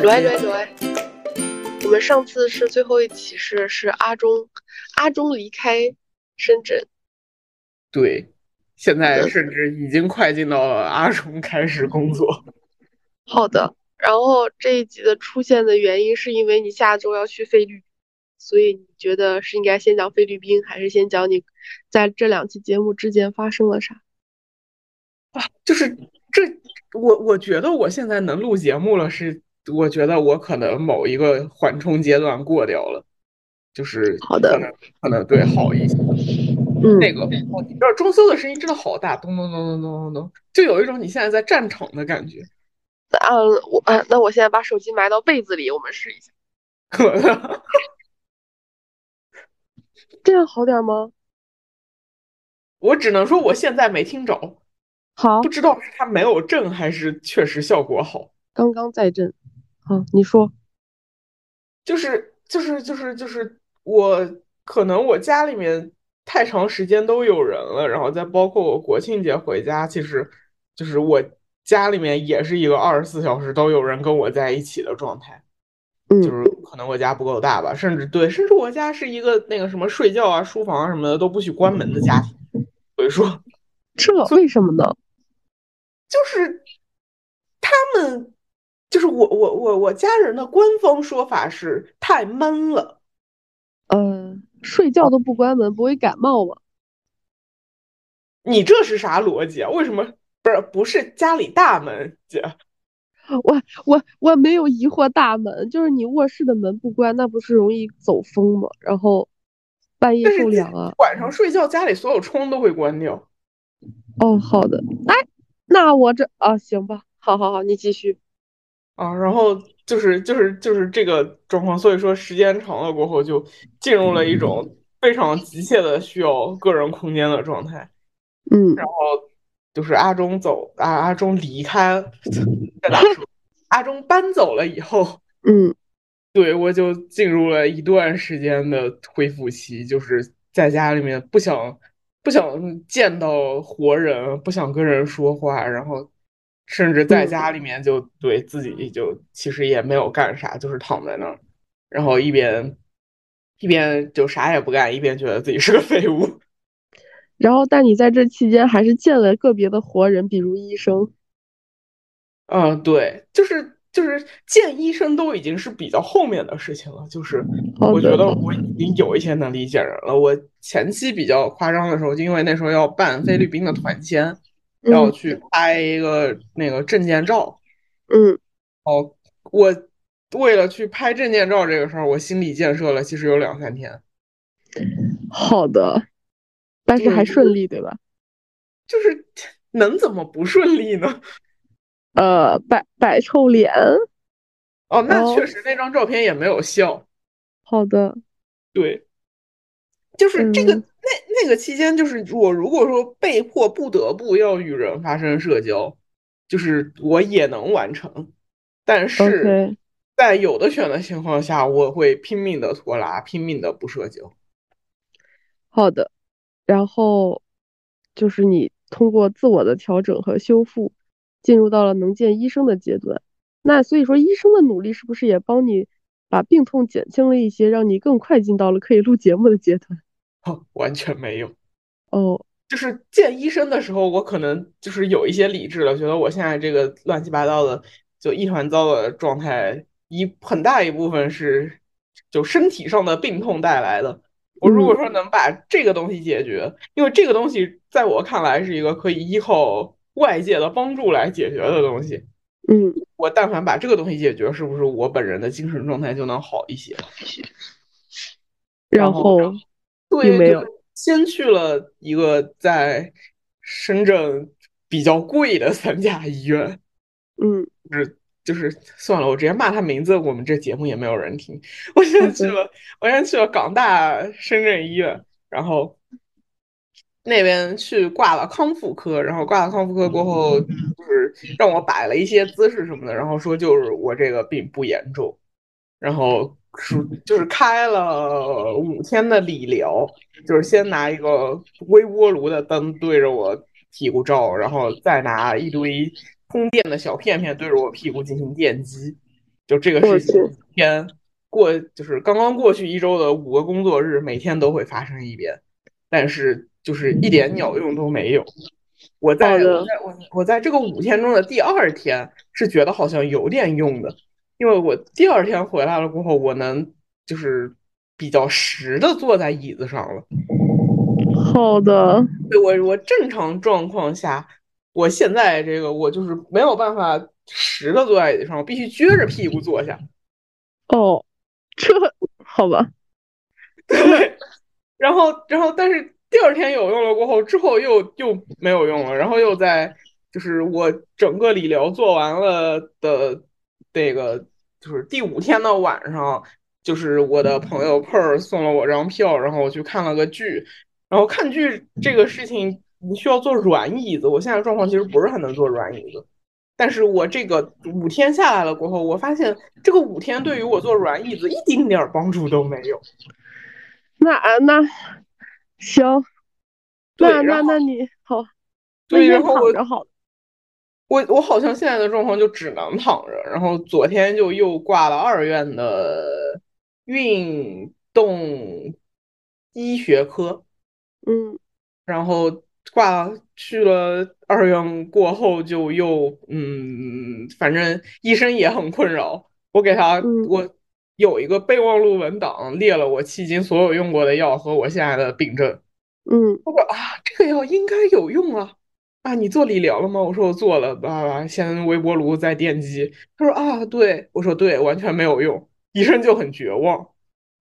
喂喂喂，我们上次是最后一期是是阿忠，阿忠离开深圳，对，现在甚至已经快进到了阿忠开始工作。好的，然后这一集的出现的原因是因为你下周要去菲律宾，所以你觉得是应该先讲菲律宾，还是先讲你在这两期节目之间发生了啥？啊，就是这，我我觉得我现在能录节目了，是我觉得我可能某一个缓冲阶段过掉了，就是好的，可能对好一些。嗯，那个，你知道装修的声音真的好大，咚咚咚咚咚咚咚，就有一种你现在在战场的感觉。啊，我啊，那我现在把手机埋到被子里，我们试一下。这样好点吗？我只能说我现在没听着。好，不知道是它没有震还是确实效果好。刚刚在震。好，你说。就是就是就是就是我可能我家里面太长时间都有人了，然后再包括我国庆节回家，其实就是我家里面也是一个二十四小时都有人跟我在一起的状态。嗯，就是可能我家不够大吧，甚至对，甚至我家是一个那个什么睡觉啊、书房啊什么的都不许关门的家庭。所以说，这为什么呢？就是他们，就是我我我我家人的官方说法是太闷了。嗯，睡觉都不关门，不会感冒吗？你这是啥逻辑啊？为什么不是不是家里大门姐？我我我没有疑惑大门，就是你卧室的门不关，那不是容易走风吗？然后半夜受凉啊。晚上睡觉家里所有窗都会关掉。哦，好的，哎。那我这啊，行吧，好好好，你继续啊。然后就是就是就是这个状况，所以说时间长了过后，就进入了一种非常急切的需要个人空间的状态。嗯，然后就是阿忠走，阿阿忠离开，阿忠搬走了以后，嗯，对我就进入了一段时间的恢复期，就是在家里面不想。不想见到活人，不想跟人说话，然后甚至在家里面就对自己就其实也没有干啥，就是躺在那儿，然后一边一边就啥也不干，一边觉得自己是个废物。然后，但你在这期间还是见了个别的活人，比如医生。嗯，对，就是。就是见医生都已经是比较后面的事情了，就是我觉得我已经有一些能理解人了。我前期比较夸张的时候，就因为那时候要办菲律宾的团签，要去拍一个那个证件照。嗯，哦，我为了去拍证件照这个事儿，我心理建设了，其实有两三天。好的，但是还顺利对吧？就是能怎么不顺利呢？呃，摆摆臭脸，哦，那确实那张照片也没有笑。好的，对，就是这个那那个期间，就是我如果说被迫不得不要与人发生社交，就是我也能完成，但是在有的选的情况下，我会拼命的拖拉，拼命的不社交。好的，然后就是你通过自我的调整和修复。进入到了能见医生的阶段，那所以说医生的努力是不是也帮你把病痛减轻了一些，让你更快进到了可以录节目的阶段？哦，完全没有。哦，就是见医生的时候，我可能就是有一些理智了，觉得我现在这个乱七八糟的就一团糟的状态，一很大一部分是就身体上的病痛带来的。我如果说能把这个东西解决，因为这个东西在我看来是一个可以依靠。外界的帮助来解决的东西，嗯，我但凡把这个东西解决，是不是我本人的精神状态就能好一些？然后，对，没有，先去了一个在深圳比较贵的三甲医院，嗯，就是就是算了，我直接骂他名字，我们这节目也没有人听。我先去了，我先去了港大深圳医院，然后。那边去挂了康复科，然后挂了康复科过后，就是让我摆了一些姿势什么的，然后说就是我这个病不严重，然后说就是开了五天的理疗，就是先拿一个微波炉的灯对着我屁股照，然后再拿一堆通电的小片片对着我屁股进行电击，就这个事情，天过就是刚刚过去一周的五个工作日，每天都会发生一遍，但是就是一点鸟用都没有。我在我在我我在这个五天中的第二天是觉得好像有点用的，因为我第二天回来了过后，我能就是比较实的坐在椅子上了。好的，对我我正常状况下，我现在这个我就是没有办法实的坐在椅子上，我必须撅着屁股坐下。哦，这好吧。对，然后然后但是。第二天有用了过后，之后又又没有用了，然后又在就是我整个理疗做完了的那个就是第五天的晚上，就是我的朋友 Per 送了我张票，然后我去看了个剧，然后看剧这个事情你需要坐软椅子，我现在状况其实不是很能坐软椅子，但是我这个五天下来了过后，我发现这个五天对于我坐软椅子一丁点儿帮助都没有。那啊那。行，那那那你好，对，然后我好，我我好像现在的状况就只能躺着，然后昨天就又挂了二院的运动医学科，嗯，然后挂去了二院过后就又嗯，反正医生也很困扰，我给他我。有一个备忘录文档，列了我迄今所有用过的药和我现在的病症。嗯，我说啊，这个药应该有用啊！啊，你做理疗了吗？我说我做了，叭叭，先微波炉再电击。他说啊，对，我说对，完全没有用。医生就很绝望，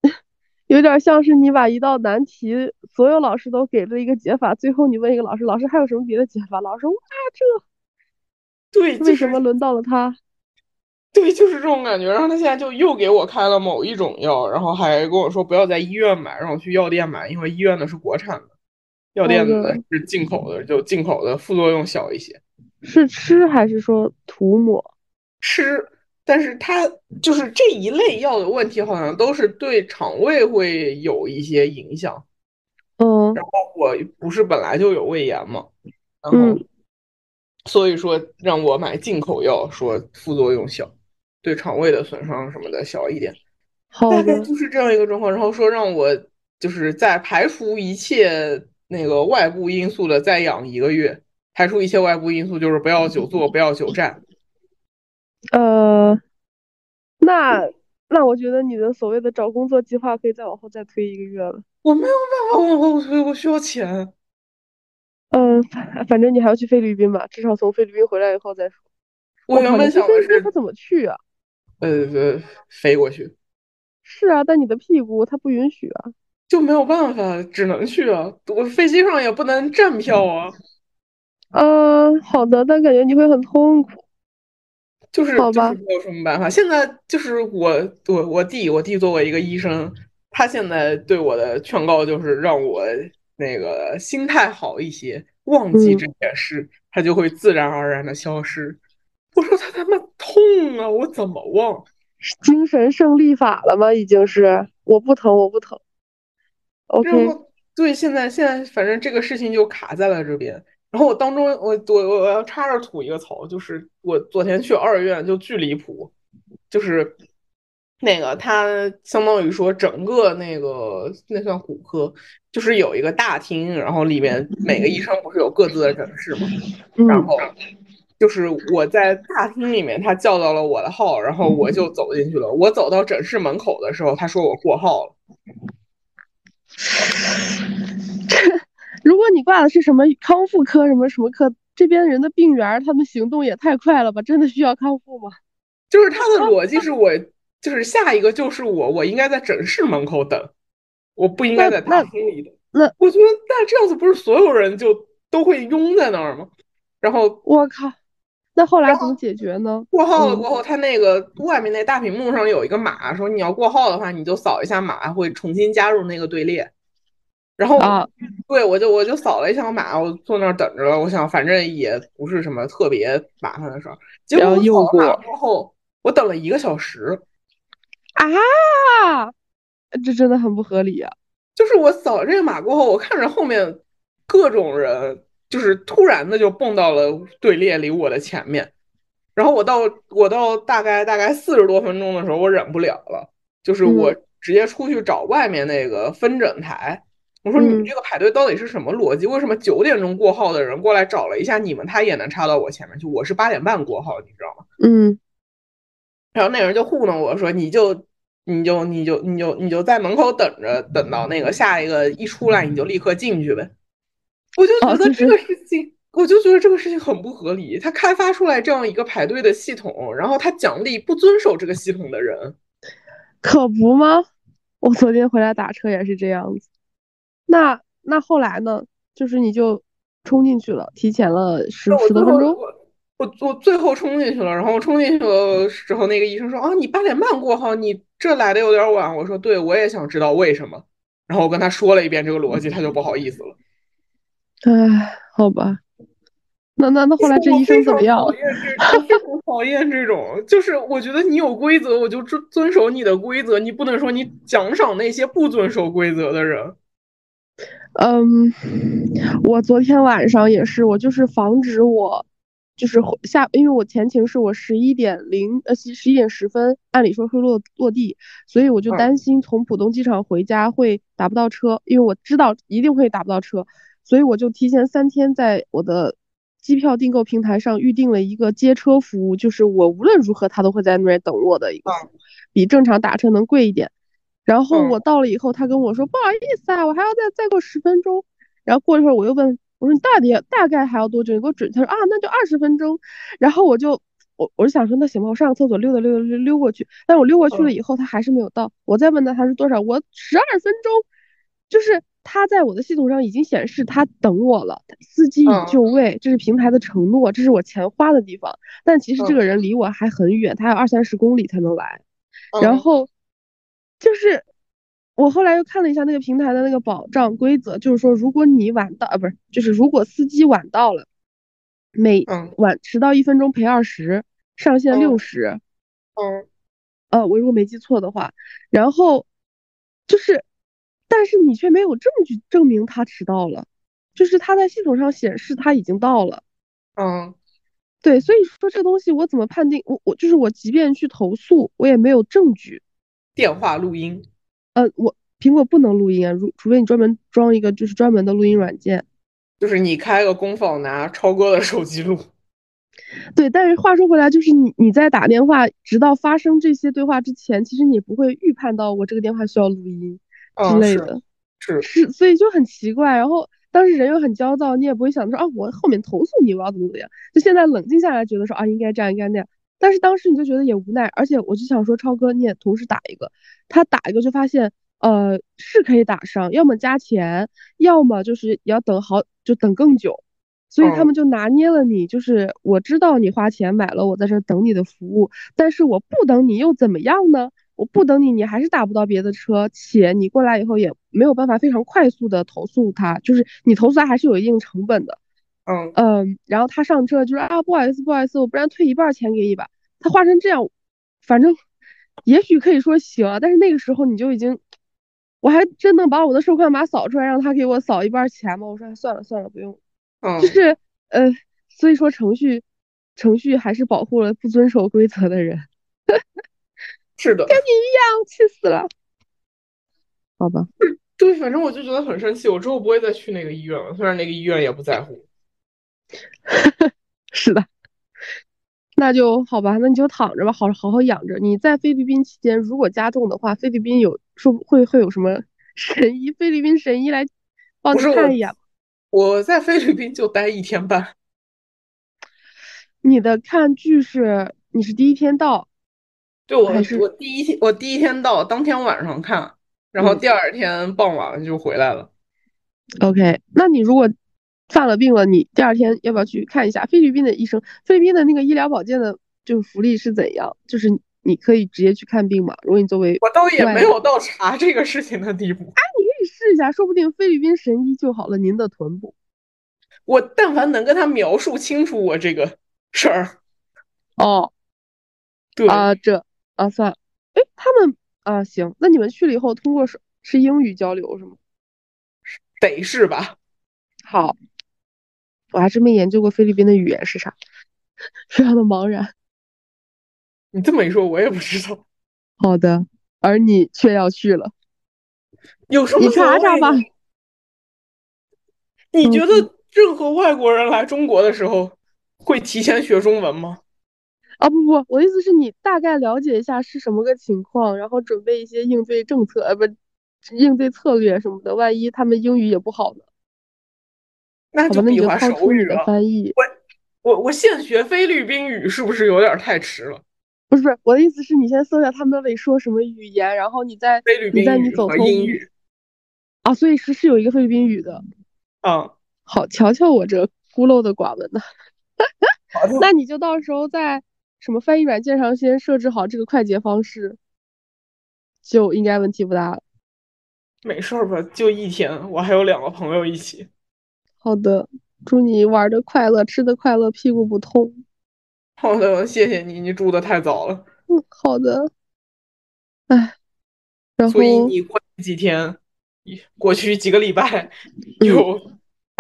有点像是你把一道难题，所有老师都给了一个解法，最后你问一个老师，老师还有什么别的解法？老师说啊，这对，为什么轮到了他？对，就是这种感觉。然后他现在就又给我开了某一种药，然后还跟我说不要在医院买，让我去药店买，因为医院的是国产的，药店的是进口的，就进口的副作用小一些。是吃还是说涂抹？吃，但是它就是这一类药的问题，好像都是对肠胃会有一些影响。嗯。然后我不是本来就有胃炎嘛，然后所以说让我买进口药，说副作用小。对肠胃的损伤什么的小一点，大概就是这样一个状况。然后说让我就是在排除一切那个外部因素的再养一个月，排除一切外部因素就是不要久坐，不要久站。呃，那那我觉得你的所谓的找工作计划可以再往后再推一个月了。我没有办法往后推，我需要钱。嗯，反反正你还要去菲律宾吧，至少从菲律宾回来以后再说。我原本想的是他怎么去啊？呃，飞过去，是啊，但你的屁股它不允许啊，就没有办法，只能去啊。我飞机上也不能站票啊。嗯，好的，但感觉你会很痛苦。就是好吧，没有什么办法。现在就是我，我我弟，我弟作为一个医生，他现在对我的劝告就是让我那个心态好一些，忘记这件事，他就会自然而然的消失。我说他他妈痛啊！我怎么忘？精神胜利法了吗？已经是我不疼，我不疼。OK，对，现在现在反正这个事情就卡在了这边。然后我当中，我我我要插着吐一个槽，就是我昨天去二院就巨离谱，就是那个他相当于说整个那个那算骨科，就是有一个大厅，然后里面每个医生不是有各自的诊室吗？然后。就是我在大厅里面，他叫到了我的号，然后我就走进去了。我走到诊室门口的时候，他说我过号了。如果你挂的是什么康复科什么什么科，这边人的病源他们行动也太快了吧？真的需要康复吗？就是他的逻辑是我，就是下一个就是我，我应该在诊室门口等，我不应该在大厅里等。那我觉得，那这样子不是所有人就都会拥在那儿吗？然后我靠。那后来怎么解决呢？过号了过后，他那个外面那大屏幕上有一个码，说你要过号的话，你就扫一下码，会重新加入那个队列。然后啊，对我就我就扫了一下码，我坐那儿等着了。我想反正也不是什么特别麻烦的事儿。结果我扫码过后，我等了一个小时。啊，这真的很不合理啊！就是我扫了这个码过后，我看着后面各种人。就是突然的就蹦到了队列里我的前面，然然后我到我到大概大概四十多分钟的时候，我忍不了了，就是我直接出去找外面那个分诊台。我说你们这个排队到底是什么逻辑？为什么九点钟过号的人过来找了一下你们，他也能插到我前面去？我是八点半过号，你知道吗？嗯。然后那人就糊弄我说：“你就你就你就你就你就在门口等着，等到那个下一个一出来，你就立刻进去呗。”我就觉得这个事情，我就觉得这个事情很不合理。他开发出来这样一个排队的系统，然后他奖励不遵守这个系统的人，可不吗？我昨天回来打车也是这样子。那那后来呢？就是你就冲进去了，提前了十十多分钟。我我最后冲进去了，然后冲进去的时候，那个医生说：“啊，你八点半过后，你这来的有点晚。”我说：“对，我也想知道为什么。”然后我跟他说了一遍这个逻辑，他就不好意思了。唉，好吧。那那那后来这医生怎么样？讨厌这种，讨厌这种，就是我觉得你有规则，我就遵遵守你的规则，你不能说你奖赏那些不遵守规则的人。嗯，我昨天晚上也是，我就是防止我，就是下，因为我前情是我十一点零呃十一点十分，按理说会落落地，所以我就担心从浦东机场回家会打不到车，因为我知道一定会打不到车，所以我就提前三天在我的机票订购平台上预定了一个接车服务，就是我无论如何他都会在那边等我的一个，比正常打车能贵一点。然后我到了以后，他跟我说不好意思啊，我还要再再过十分钟。然后过一会儿我又问我说你到底大概还要多久？你给我准。他说啊那就二十分钟。然后我就我我就想说那行吧，我上个厕所溜达溜达溜溜过去。但我溜过去了以后，他还是没有到。我再问他他是多少？我十二分钟，就是他在我的系统上已经显示他等我了，司机已就位，这是平台的承诺，这是我钱花的地方。但其实这个人离我还很远，他要二三十公里才能来。然后。就是我后来又看了一下那个平台的那个保障规则，就是说如果你晚到啊，不是，就是如果司机晚到了，每晚迟到一分钟赔二十，上限六十。嗯，呃，我如果没记错的话，然后就是，但是你却没有证据证明他迟到了，就是他在系统上显示他已经到了。嗯，对，所以说这东西我怎么判定？我我就是我，即便去投诉，我也没有证据。电话录音，呃，我苹果不能录音啊，如除非你专门装一个就是专门的录音软件，就是你开个工坊拿超哥的手机录。对，但是话说回来，就是你你在打电话，直到发生这些对话之前，其实你不会预判到我这个电话需要录音之类的，是是，所以就很奇怪。然后当时人又很焦躁，你也不会想说啊，我后面投诉你，我要怎么怎么样。就现在冷静下来，觉得说啊，应该这样，应该那样。但是当时你就觉得也无奈，而且我就想说，超哥你也同时打一个，他打一个就发现，呃，是可以打上，要么加钱，要么就是要等好，就等更久，所以他们就拿捏了你，就是我知道你花钱买了我在这等你的服务，但是我不等你又怎么样呢？我不等你，你还是打不到别的车，且你过来以后也没有办法非常快速的投诉他，就是你投诉他还是有一定成本的。嗯嗯，然后他上车就说啊，不好意思，不好意思，我不然退一半钱给你吧。他画成这样，反正也许可以说行啊，但是那个时候你就已经，我还真能把我的收款码扫出来，让他给我扫一半钱吗？我说算了算了，不用。嗯，就是呃，所以说程序程序还是保护了不遵守规则的人。是的，跟你一样，气死了。好吧。对，反正我就觉得很生气，我之后不会再去那个医院了，虽然那个医院也不在乎。是的，那就好吧，那你就躺着吧，好好好养着。你在菲律宾期间，如果加重的话，菲律宾有说会会有什么神医？菲律宾神医来帮你看一眼。我在菲律宾就待一天半。你的看剧是你是第一天到？对，我我第一天我第一天到，当天晚上看，然后第二天傍晚就回来了。OK，那你如果。犯了病了，你第二天要不要去看一下菲律宾的医生？菲律宾的那个医疗保健的，就是福利是怎样？就是你可以直接去看病嘛？如果你作为我倒也没有到查这个事情的地步。哎，你可以试一下，说不定菲律宾神医救好了您的臀部。我但凡能跟他描述清楚我这个事儿，哦，对啊，这啊算了，哎，他们啊行，那你们去了以后，通过是是英语交流是吗？得是吧？好。我还真没研究过菲律宾的语言是啥，非常的茫然。你这么一说，我也不知道。好的，而你却要去了，有什么？你查查吧。你觉得任何外国人来中国的时候会提前学中文吗？啊不不，我的意思是你大概了解一下是什么个情况，然后准备一些应对政策，呃不，应对策略什么的。万一他们英语也不好呢？那就比划手语了。翻译。我我我现学菲律宾语是不是有点太迟了？不是不是，我的意思是你先搜一下他们得说什么语言，然后你再你在你走和英语。啊，所以是是有一个菲律宾语的。嗯，好，瞧瞧我这孤陋的寡闻呢。那你就到时候在什么翻译软件上先设置好这个快捷方式，就应该问题不大了。没事儿吧？就一天，我还有两个朋友一起。好的，祝你玩的快乐，吃的快乐，屁股不痛。好的，谢谢你，你住的太早了。嗯，好的。哎，然后所以你过几天？过去几个礼拜又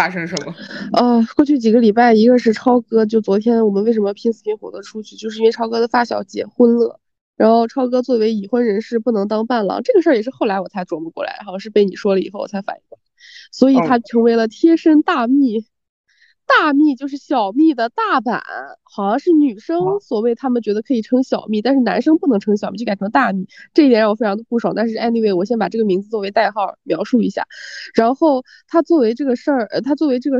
发生什么？呃，过去几个礼拜，一个是超哥，就昨天我们为什么拼死拼活的出去，就是因为超哥的发小结婚了。然后超哥作为已婚人士不能当伴郎，这个事儿也是后来我才琢磨过来，好像是被你说了以后我才反应过来，所以他成为了贴身大蜜。大蜜就是小蜜的大版，好像是女生所谓他们觉得可以称小蜜，但是男生不能称小蜜，就改成大蜜。这一点让我非常的不爽。但是 anyway，我先把这个名字作为代号描述一下。然后他作为这个事儿，呃，他作为这个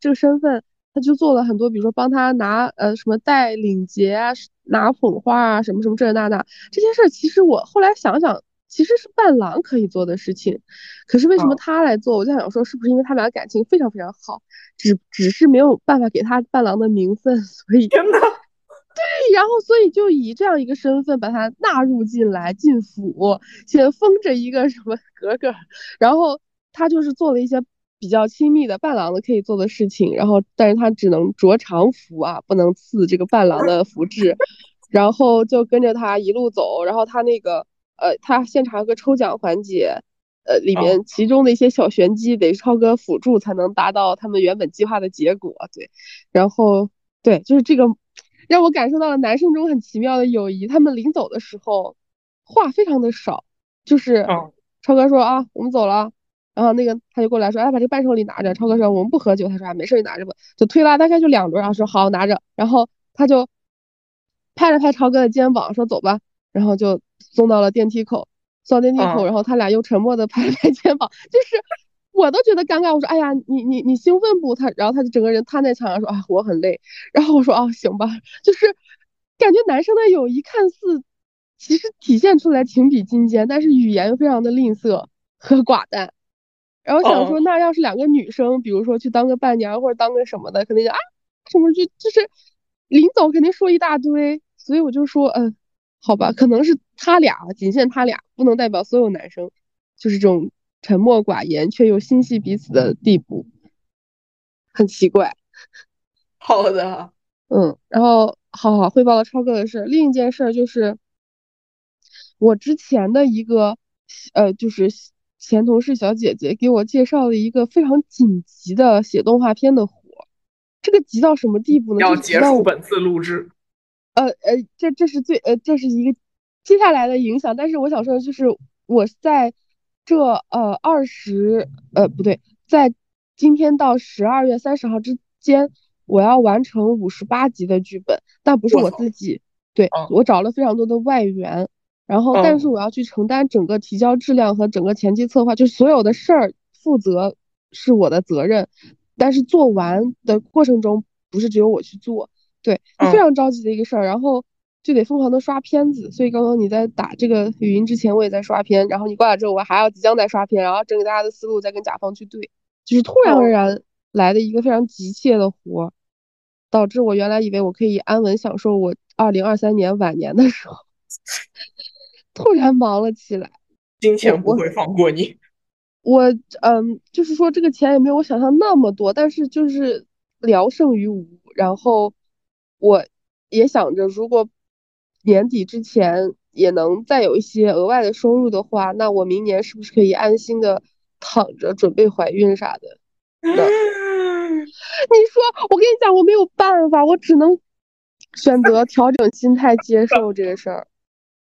这个身份，他就做了很多，比如说帮他拿呃什么带领结啊，拿捧花啊，什么什么这那那这些事儿。其实我后来想想。其实是伴郎可以做的事情，可是为什么他来做？我就想说，是不是因为他们俩感情非常非常好，只只是没有办法给他伴郎的名分，所以天呐，对，然后所以就以这样一个身份把他纳入进来进府，先封着一个什么格格，然后他就是做了一些比较亲密的伴郎的可以做的事情，然后但是他只能着常服啊，不能赐这个伴郎的服制，然后就跟着他一路走，然后他那个。呃，他现场有个抽奖环节，呃，里面其中的一些小玄机得超哥辅助才能达到他们原本计划的结果。对，然后对，就是这个让我感受到了男生中很奇妙的友谊。他们临走的时候话非常的少，就是超哥说啊，我们走了，然后那个他就过来说，哎，把这个伴手礼拿着。超哥说我们不喝酒，他说啊，没事，你拿着吧。就推拉大概就两轮，然后说好拿着，然后他就拍了拍超哥的肩膀说走吧，然后就。送到了电梯口，送到电梯口，然后他俩又沉默的拍了拍肩膀，就是我都觉得尴尬。我说，哎呀，你你你兴奋不？他，然后他就整个人瘫在墙上说，啊，我很累。然后我说，哦，行吧。就是感觉男生的友谊看似其实体现出来情比金坚，但是语言又非常的吝啬和寡淡。然后想说，那要是两个女生，比如说去当个伴娘或者当个什么的，肯定就啊什么就就是临走肯定说一大堆。所以我就说，嗯。好吧，可能是他俩，仅限他俩，不能代表所有男生，就是这种沉默寡言却又心系彼此的地步，很奇怪。好的，嗯，然后好好汇报了超哥的事。另一件事就是，我之前的一个呃，就是前同事小姐姐给我介绍了一个非常紧急的写动画片的活，这个急到什么地步呢？要结束本次录制。呃呃，这这是最呃，这是一个接下来的影响。但是我想说的就是，我在这呃二十呃不对，在今天到十二月三十号之间，我要完成五十八集的剧本，但不是我自己，对我找了非常多的外援，然后但是我要去承担整个提交质量和整个前期策划，就所有的事儿负责是我的责任，但是做完的过程中不是只有我去做。对，非常着急的一个事儿，然后就得疯狂的刷片子。所以刚刚你在打这个语音之前，我也在刷片。然后你挂了之后，我还要即将再刷片，然后整理大家的思路，再跟甲方去对。就是突然而然来的一个非常急切的活，导致我原来以为我可以安稳享受我二零二三年晚年的时候，突然忙了起来。金钱不会放过你。我嗯，就是说这个钱也没有我想象那么多，但是就是聊胜于无。然后。我也想着，如果年底之前也能再有一些额外的收入的话，那我明年是不是可以安心的躺着准备怀孕啥的？你说，我跟你讲，我没有办法，我只能选择调整心态，接受这个事儿。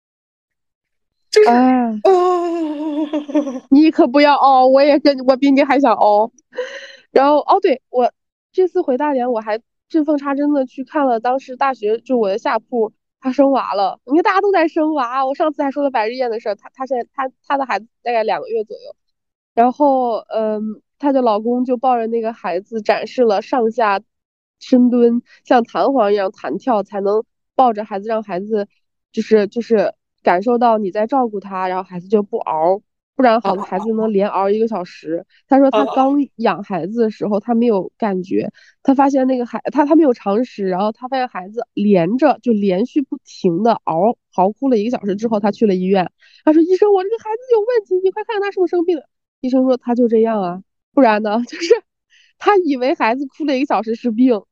就是哎，哦，你可不要凹，我也跟我比你还想凹。然后哦，对我这次回大连，我还见缝插针的去看了当时大学就我的下铺，他生娃了。你看大家都在生娃，我上次还说了百日宴的事儿，他他现在他他的孩子大概两个月左右，然后嗯，她的老公就抱着那个孩子展示了上下深蹲，像弹簧一样弹跳，才能抱着孩子，让孩子就是就是感受到你在照顾他，然后孩子就不嗷。不然好的孩子能连熬一个小时。他说他刚养孩子的时候，他没有感觉，他发现那个孩他他没有常识，然后他发现孩子连着就连续不停的熬嚎哭了一个小时之后，他去了医院。他说医生，我这个孩子有问题，你快看看他是不是生病了。医生说他就这样啊，不然呢 就是他以为孩子哭了一个小时是病，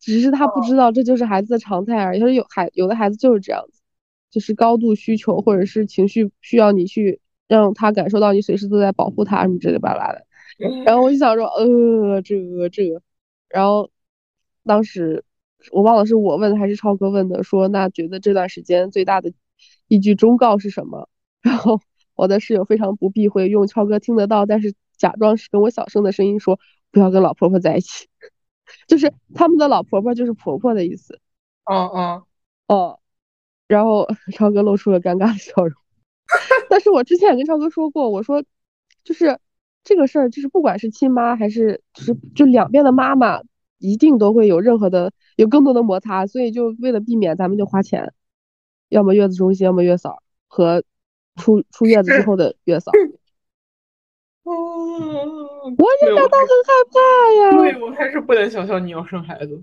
只是他不知道这就是孩子的常态而已。他说有孩有的孩子就是这样子，就是高度需求或者是情绪需要你去。让他感受到你随时都在保护他什么之类巴拉的，然后我就想说，呃，这个这个，然后当时我忘了是我问还是超哥问的，说那觉得这段时间最大的一句忠告是什么？然后我的室友非常不避讳，用超哥听得到，但是假装是跟我小声的声音说，不要跟老婆婆在一起，就是他们的老婆婆就是婆婆的意思。嗯嗯哦，然后超哥露出了尴尬的笑容。但是我之前也跟超哥说过，我说，就是这个事儿，就是不管是亲妈还是就是就两边的妈妈，一定都会有任何的有更多的摩擦，所以就为了避免，咱们就花钱，要么月子中心，要么月嫂和出出月子之后的月嫂。哦，我也感到很害怕呀。对，我还是不能想象你要生孩子。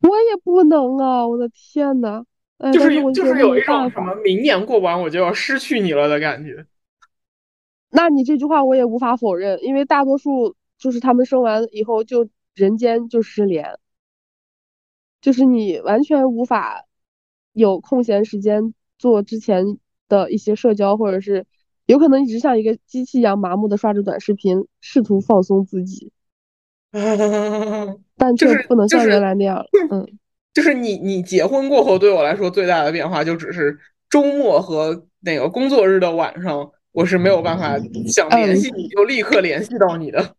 我也不能啊！我的天呐。就是就是有一种什么明年过完我就要失去你了的感觉。那你这句话我也无法否认，因为大多数就是他们生完以后就人间就失联，就是你完全无法有空闲时间做之前的一些社交，或者是有可能一直像一个机器一样麻木的刷着短视频，试图放松自己，但却不能像原来那样了。嗯。就是你，你结婚过后对我来说最大的变化，就只是周末和那个工作日的晚上，我是没有办法想联系你就立刻联系到你的。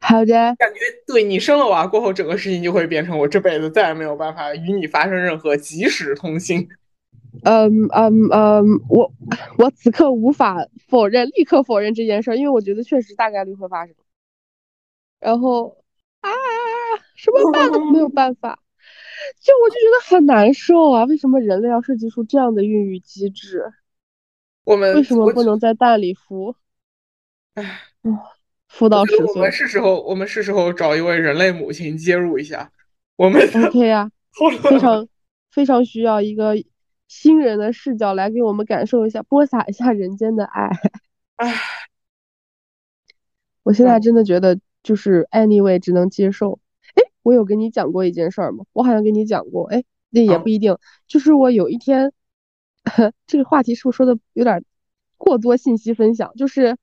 好的，感觉对你生了娃过后，整个事情就会变成我这辈子再也没有办法与你发生任何即时通信。嗯嗯嗯，我我此刻无法否认，立刻否认这件事，因为我觉得确实大概率会发生。然后啊，什么办都没有办法。就我就觉得很难受啊！为什么人类要设计出这样的孕育机制？我们为什么不能在蛋里孵？唉，孵到十岁。我们是时候，我们是时候找一位人类母亲介入一下。我们 OK 呀，非常非常需要一个新人的视角来给我们感受一下，播撒一下人间的爱。唉，我现在真的觉得就是 anyway 只能接受。我有跟你讲过一件事儿吗？我好像跟你讲过，哎，那也不一定。就是我有一天，这个话题是不是说的有点过多信息分享？就是，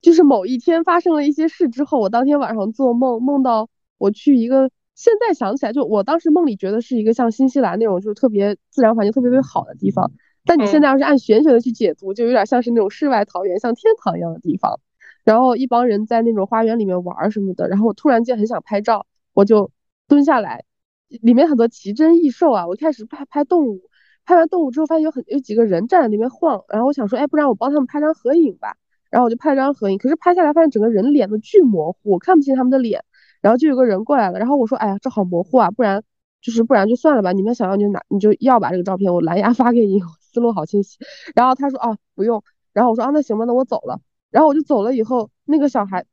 就是某一天发生了一些事之后，我当天晚上做梦，梦到我去一个，现在想起来，就我当时梦里觉得是一个像新西兰那种，就是特别自然环境特别特别好的地方。但你现在要是按玄学的去解读，就有点像是那种世外桃源，像天堂一样的地方。然后一帮人在那种花园里面玩什么的。然后我突然间很想拍照。我就蹲下来，里面很多奇珍异兽啊！我开始拍拍动物，拍完动物之后，发现有很有几个人站在那边晃，然后我想说，哎，不然我帮他们拍张合影吧。然后我就拍了张合影，可是拍下来发现整个人脸都巨模糊，我看不清他们的脸。然后就有个人过来了，然后我说，哎呀，这好模糊啊，不然就是不然就算了吧，你们想要就拿，你就要把这个照片，我蓝牙 发给你，思路好清晰。然后他说，哦，不用。然后我说，啊，那行吧，那我走了。然后我就走了以后，那个小孩。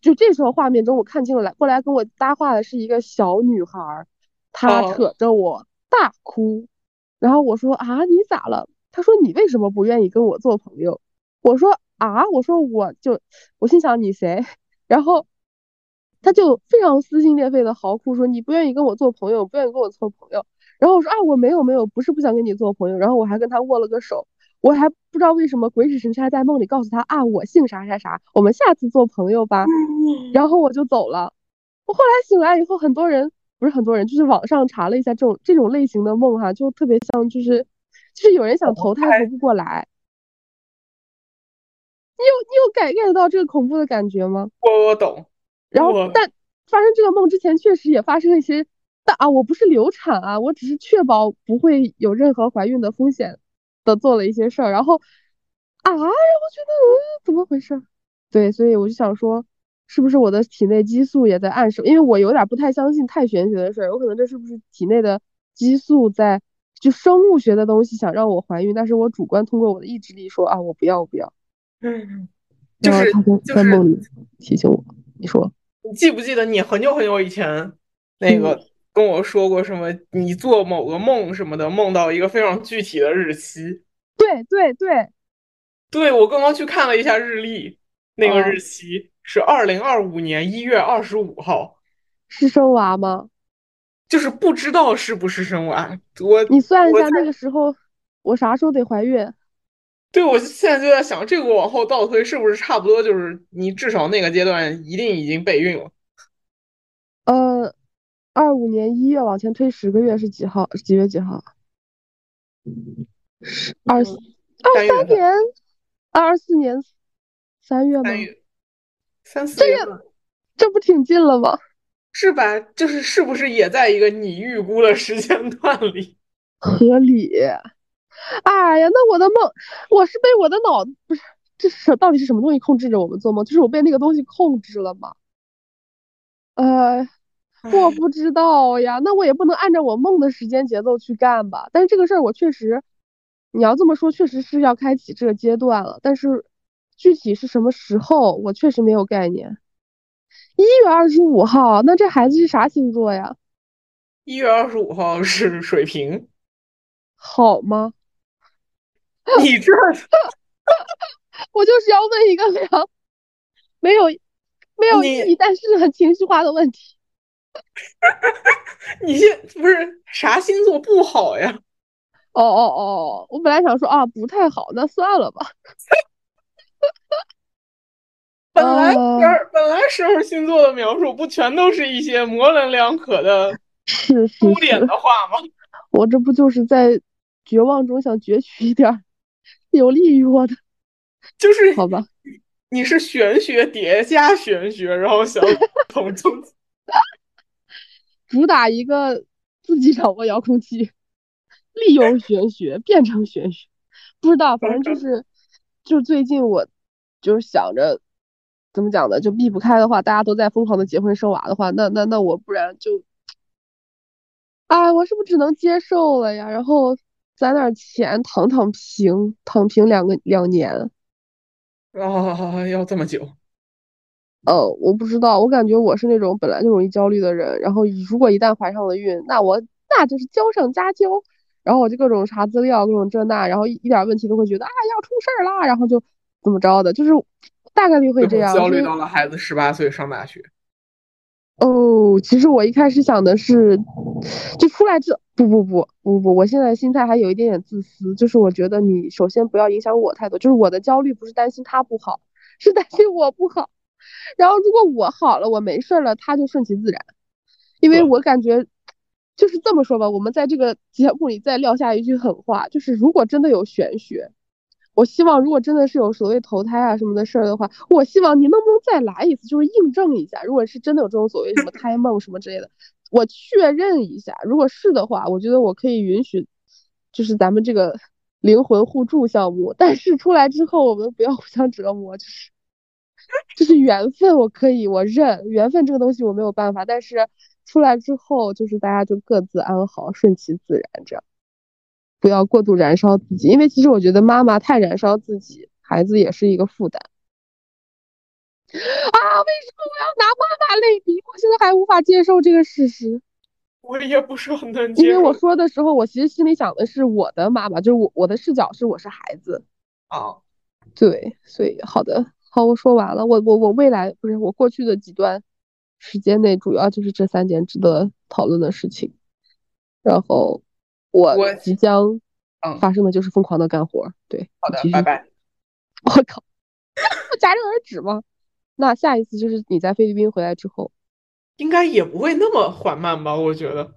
就这时候画面中，我看清了来过来跟我搭话的是一个小女孩，她扯着我大哭，然后我说啊你咋了？她说你为什么不愿意跟我做朋友？我说啊我说我就我心想你谁？然后她就非常撕心裂肺的嚎哭说你不愿意跟我做朋友，不愿意跟我做朋友。然后我说啊我没有没有不是不想跟你做朋友，然后我还跟她握了个手。我还不知道为什么鬼使神差在梦里告诉他啊，我姓啥啥啥，我们下次做朋友吧。然后我就走了。我后来醒来以后，很多人不是很多人，就是网上查了一下这种这种类型的梦哈，就特别像就是就是有人想投胎投不过来。你有你有感 get 到这个恐怖的感觉吗？我我懂。然后但发生这个梦之前，确实也发生了一些。但啊，我不是流产啊，我只是确保不会有任何怀孕的风险的做了一些事儿。然后啊，然后觉得嗯，怎么回事？对，所以我就想说。是不是我的体内激素也在暗示？因为我有点不太相信太玄学的事儿，有可能这是不是体内的激素在就生物学的东西想让我怀孕，但是我主观通过我的意志力说啊，我不要，我不要。嗯，就是在梦里提醒我。你说，你记不记得你很久很久以前那个跟我说过什么？你做某个梦什么的，梦到一个非常具体的日期。对对对，对我刚刚去看了一下日历，那个日期。是二零二五年一月二十五号，是生娃吗？就是不知道是不是生娃。我你算一下那个时候，我啥时候得怀孕？对，我现在就在想，这个往后倒推是不是差不多？就是你至少那个阶段一定已经备孕了。呃，二五年一月往前推十个月是几号？几月几号？二二三年，二四年三月吗？三四月份，这不挺近了吗？是吧？就是是不是也在一个你预估的时间段里？合理。哎呀，那我的梦，我是被我的脑不是，这是到底是什么东西控制着我们做梦？就是我被那个东西控制了吗？呃，我不知道呀。那我也不能按照我梦的时间节奏去干吧？但是这个事儿我确实，你要这么说，确实是要开启这个阶段了。但是。具体是什么时候，我确实没有概念。一月二十五号，那这孩子是啥星座呀？一月二十五号是水瓶，好吗？你这，我就是要问一个非常没有没有意义，但是很情绪化的问题。你现不是啥星座不好呀？哦哦哦，我本来想说啊，不太好，那算了吧。本来本来十二星座的描述不全都是一些模棱两可的是污点的话吗？我这不就是在绝望中想攫取一点有利于我的，就是好吧？你是玄学叠加玄学，然后想从中主打一个自己掌握遥控器，利用玄学变成玄学，不知道，反正就是。就最近我，就是想着，怎么讲呢？就避不开的话，大家都在疯狂的结婚生娃的话，那那那我不然就，啊，我是不是只能接受了呀？然后攒点钱躺躺平，躺平两个两年。啊，要这么久？呃，我不知道，我感觉我是那种本来就容易焦虑的人，然后如果一旦怀上了孕，那我那就是娇上加娇。然后我就各种查资料，各种这那，然后一一点问题都会觉得啊要出事儿啦，然后就怎么着的，就是大概率会这样。焦虑到了孩子十八岁上大学。哦，其实我一开始想的是，就出来这不不不不不，我现在心态还有一点点自私，就是我觉得你首先不要影响我太多，就是我的焦虑不是担心他不好，是担心我不好。然后如果我好了，我没事了，他就顺其自然，因为我感觉。就是这么说吧，我们在这个 节目里再撂下一句狠话，就是如果真的有玄学，我希望如果真的是有所谓投胎啊什么的事儿的话，我希望你能不能再来一次，就是印证一下，如果是真的有这种所谓什么胎梦什么之类的，我确认一下，如果是的话，我觉得我可以允许，就是咱们这个灵魂互助项目，但是出来之后我们不要互相折磨，就是就是缘分，我可以我认缘分这个东西我没有办法，但是。出来之后，就是大家就各自安好，顺其自然，这样不要过度燃烧自己。因为其实我觉得妈妈太燃烧自己，孩子也是一个负担。啊，为什么我要拿妈妈类比？我现在还无法接受这个事实。我也不是很能接受。因为我说的时候，我其实心里想的是我的妈妈，就是我我的视角是我是孩子。啊，对，所以好的，好，我说完了。我我我未来不是我过去的几段。时间内主要就是这三件值得讨论的事情，然后我即将发生的就是疯狂的干活。对，好的，拜拜。我靠，不戛然而止吗？那下一次就是你在菲律宾回来之后。应该也不会那么缓慢吧？我觉得。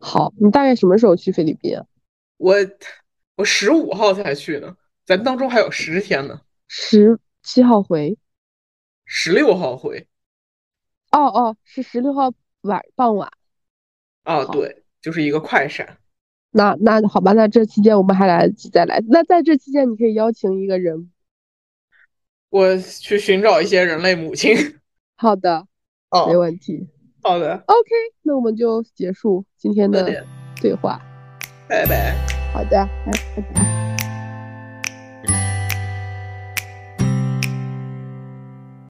好，你大概什么时候去菲律宾啊？我我十五号才去呢，咱当中还有十天呢。十七号回，十六号回。哦哦，是十六号晚傍晚。哦，对，就是一个快闪。那那好吧，那这期间我们还来得及再来。那在这期间，你可以邀请一个人，我去寻找一些人类母亲。好的，哦，没问题。好的，OK，那我们就结束今天的对话。拜拜。好的，拜拜。